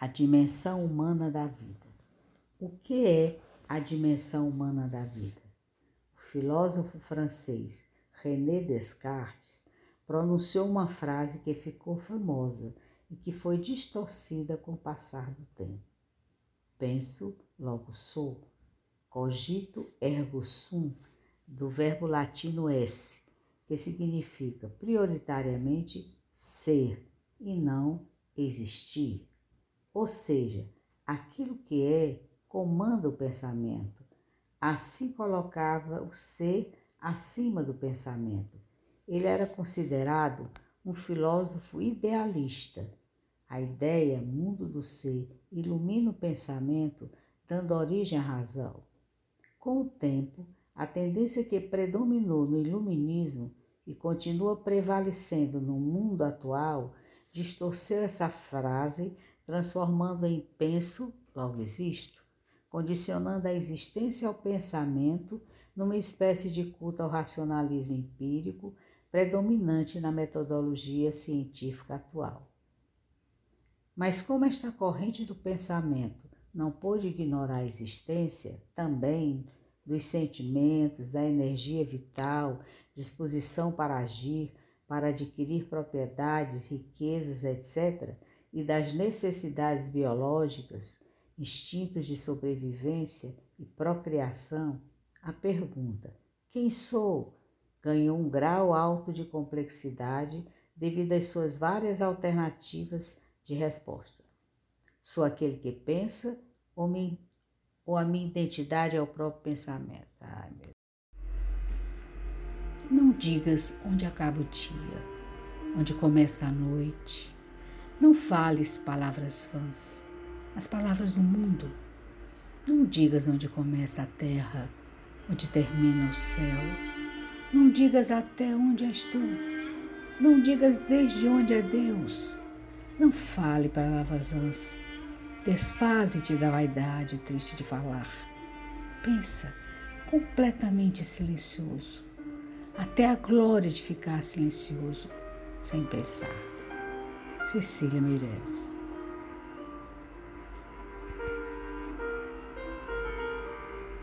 a dimensão humana da vida. O que é a dimensão humana da vida? O filósofo francês René Descartes pronunciou uma frase que ficou famosa e que foi distorcida com o passar do tempo. Penso, logo sou. Cogito ergo sum, do verbo latino esse, que significa prioritariamente ser e não existir. Ou seja, aquilo que é comanda o pensamento. Assim colocava o ser acima do pensamento. Ele era considerado um filósofo idealista. A ideia, mundo do ser, ilumina o pensamento, dando origem à razão. Com o tempo, a tendência que predominou no iluminismo e continua prevalecendo no mundo atual distorceu essa frase transformando em penso, logo existo, condicionando a existência ao pensamento numa espécie de culto ao racionalismo empírico predominante na metodologia científica atual. Mas como esta corrente do pensamento não pôde ignorar a existência também dos sentimentos, da energia vital, disposição para agir, para adquirir propriedades, riquezas, etc., e das necessidades biológicas, instintos de sobrevivência e procriação, a pergunta: quem sou? ganhou um grau alto de complexidade devido às suas várias alternativas de resposta. Sou aquele que pensa ou, me, ou a minha identidade é o próprio pensamento? Ai, meu não digas onde acaba o dia, onde começa a noite, não fales palavras vãs, as palavras do mundo. Não digas onde começa a terra, onde termina o céu. Não digas até onde és tu. Não digas desde onde é Deus. Não fale palavras vãs. Desfaze-te da vaidade triste de falar. Pensa, completamente silencioso, até a glória de ficar silencioso, sem pensar. Cecília Meirelles.